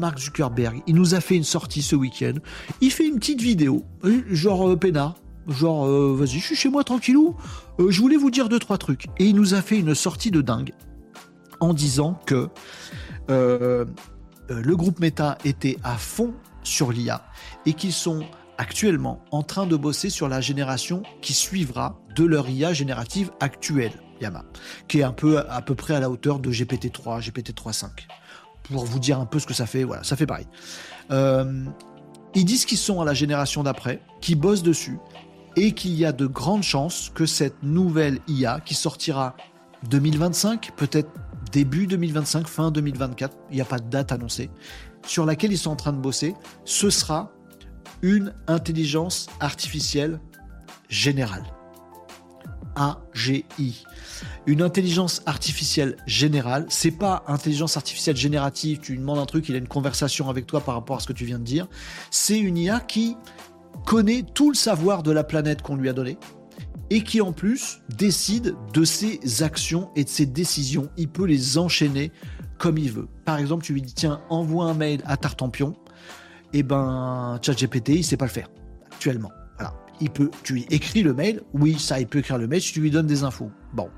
Mark Zuckerberg, il nous a fait une sortie ce week-end. Il fait une petite vidéo, euh, genre euh, genre euh, vas-y, je suis chez moi tranquillou. Je voulais vous dire deux trois trucs. Et il nous a fait une sortie de dingue en disant que le groupe Meta était à fond sur l'IA et qu'ils sont actuellement en train de bosser sur la génération qui suivra de leur IA générative actuelle, Yama, qui est un peu à peu près à la hauteur de GPT-3, GPT-3.5. Pour vous dire un peu ce que ça fait, voilà, ça fait pareil. Euh, ils disent qu'ils sont à la génération d'après, qui bossent dessus, et qu'il y a de grandes chances que cette nouvelle IA qui sortira 2025, peut-être début 2025, fin 2024, il n'y a pas de date annoncée, sur laquelle ils sont en train de bosser, ce sera une intelligence artificielle générale. AGI. Une intelligence artificielle générale, c'est pas intelligence artificielle générative, tu lui demandes un truc, il a une conversation avec toi par rapport à ce que tu viens de dire. C'est une IA qui connaît tout le savoir de la planète qu'on lui a donné et qui en plus décide de ses actions et de ses décisions. Il peut les enchaîner comme il veut. Par exemple, tu lui dis tiens, envoie un mail à Tartampion et eh ben ChatGPT, il sait pas le faire actuellement. Il peut, tu lui écris le mail, oui, ça, il peut écrire le mail si tu lui donnes des infos. Bon.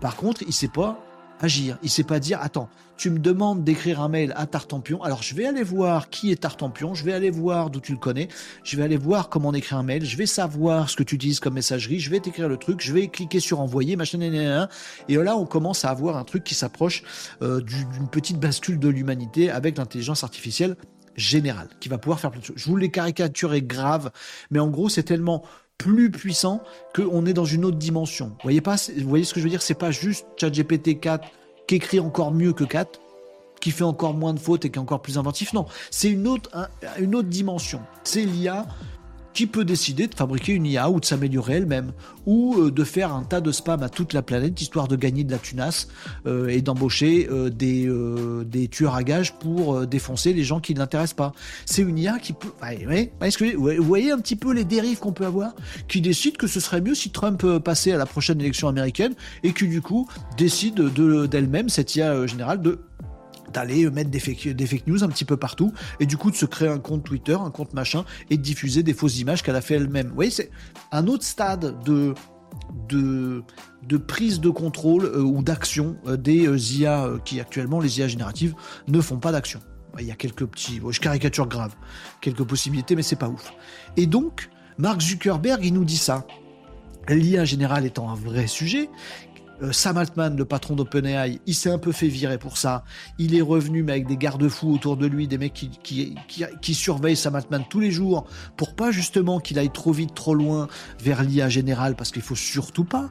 Par contre, il sait pas agir. Il sait pas dire, attends, tu me demandes d'écrire un mail à Tartampion, alors je vais aller voir qui est Tartampion, je vais aller voir d'où tu le connais, je vais aller voir comment on écrit un mail, je vais savoir ce que tu utilises comme messagerie, je vais t'écrire le truc, je vais cliquer sur envoyer, machin, et là on commence à avoir un truc qui s'approche euh, d'une petite bascule de l'humanité avec l'intelligence artificielle général, qui va pouvoir faire plein de choses. Je vous les caricaturer grave, mais en gros, c'est tellement plus puissant qu'on est dans une autre dimension. Vous voyez pas, voyez ce que je veux dire? C'est pas juste ChatGPT 4 qui écrit encore mieux que 4, qui fait encore moins de fautes et qui est encore plus inventif. Non, c'est une autre, une autre dimension. C'est l'IA qui peut décider de fabriquer une IA ou de s'améliorer elle-même, ou euh, de faire un tas de spam à toute la planète, histoire de gagner de la tunasse euh, et d'embaucher euh, des, des tueurs à gages pour défoncer les gens qui ne l'intéressent pas. C'est une IA qui peut... vous voyez un petit peu les dérives qu'on peut avoir Qui décide que ce serait mieux si Trump passait à la prochaine élection américaine et qui du coup décide d'elle-même, cette IA générale, de d'aller mettre des fake, news un petit peu partout et du coup de se créer un compte Twitter, un compte machin et diffuser des fausses images qu'elle a fait elle-même. Vous voyez, c'est un autre stade de, de, de prise de contrôle euh, ou d'action euh, des euh, IA qui actuellement, les IA génératives, ne font pas d'action. Il y a quelques petits, je caricature grave, quelques possibilités, mais c'est pas ouf. Et donc, Mark Zuckerberg, il nous dit ça. L'IA générale étant un vrai sujet, euh, Sam Altman, le patron d'OpenAI, il s'est un peu fait virer pour ça. Il est revenu, mais avec des garde-fous autour de lui, des mecs qui, surveillent Sam Altman tous les jours pour pas justement qu'il aille trop vite, trop loin vers l'IA générale, parce qu'il faut surtout pas.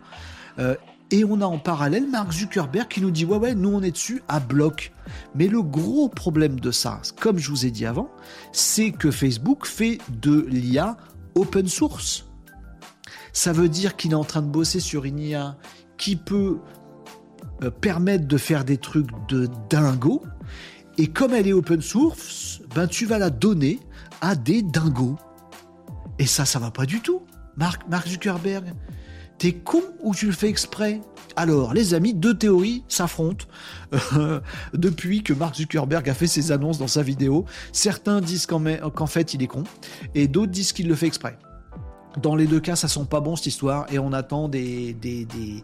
Euh, et on a en parallèle Mark Zuckerberg qui nous dit ouais ouais nous on est dessus à bloc. Mais le gros problème de ça, comme je vous ai dit avant, c'est que Facebook fait de l'IA open source. Ça veut dire qu'il est en train de bosser sur une IA qui peut euh, permettre de faire des trucs de dingo. Et comme elle est open source, ben tu vas la donner à des dingos. Et ça, ça va pas du tout. Mark, Mark Zuckerberg, t'es con ou tu le fais exprès? Alors, les amis, deux théories s'affrontent euh, depuis que Mark Zuckerberg a fait ses annonces dans sa vidéo. Certains disent qu'en fait, il est con, et d'autres disent qu'il le fait exprès. Dans les deux cas, ça sent pas bon cette histoire et on attend des, des, des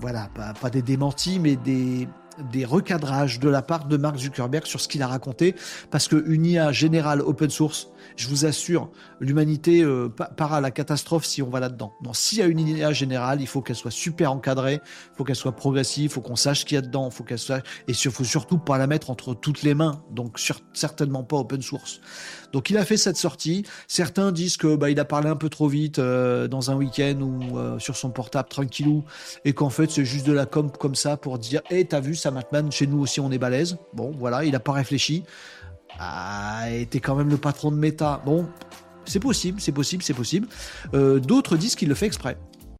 voilà, pas, pas, des démentis, mais des, des recadrages de la part de Mark Zuckerberg sur ce qu'il a raconté, parce qu'une IA générale open source, je vous assure, l'humanité euh, part à la catastrophe si on va là-dedans. Non, s'il y a une idée générale, il faut qu'elle soit super encadrée, il faut qu'elle soit progressive, il faut qu'on sache ce qu'il y a dedans, faut qu'elle soit et il faut surtout pas la mettre entre toutes les mains. Donc certainement pas open source. Donc il a fait cette sortie. Certains disent que bah, il a parlé un peu trop vite euh, dans un week-end ou euh, sur son portable tranquillou et qu'en fait c'est juste de la com comme ça pour dire "Eh, t'as vu ça Matman chez nous aussi on est balèze." Bon, voilà, il a pas réfléchi. Ah, était quand même le patron de Meta. Bon, c'est possible, c'est possible, c'est possible. Euh, d'autres disent qu'il le fait exprès.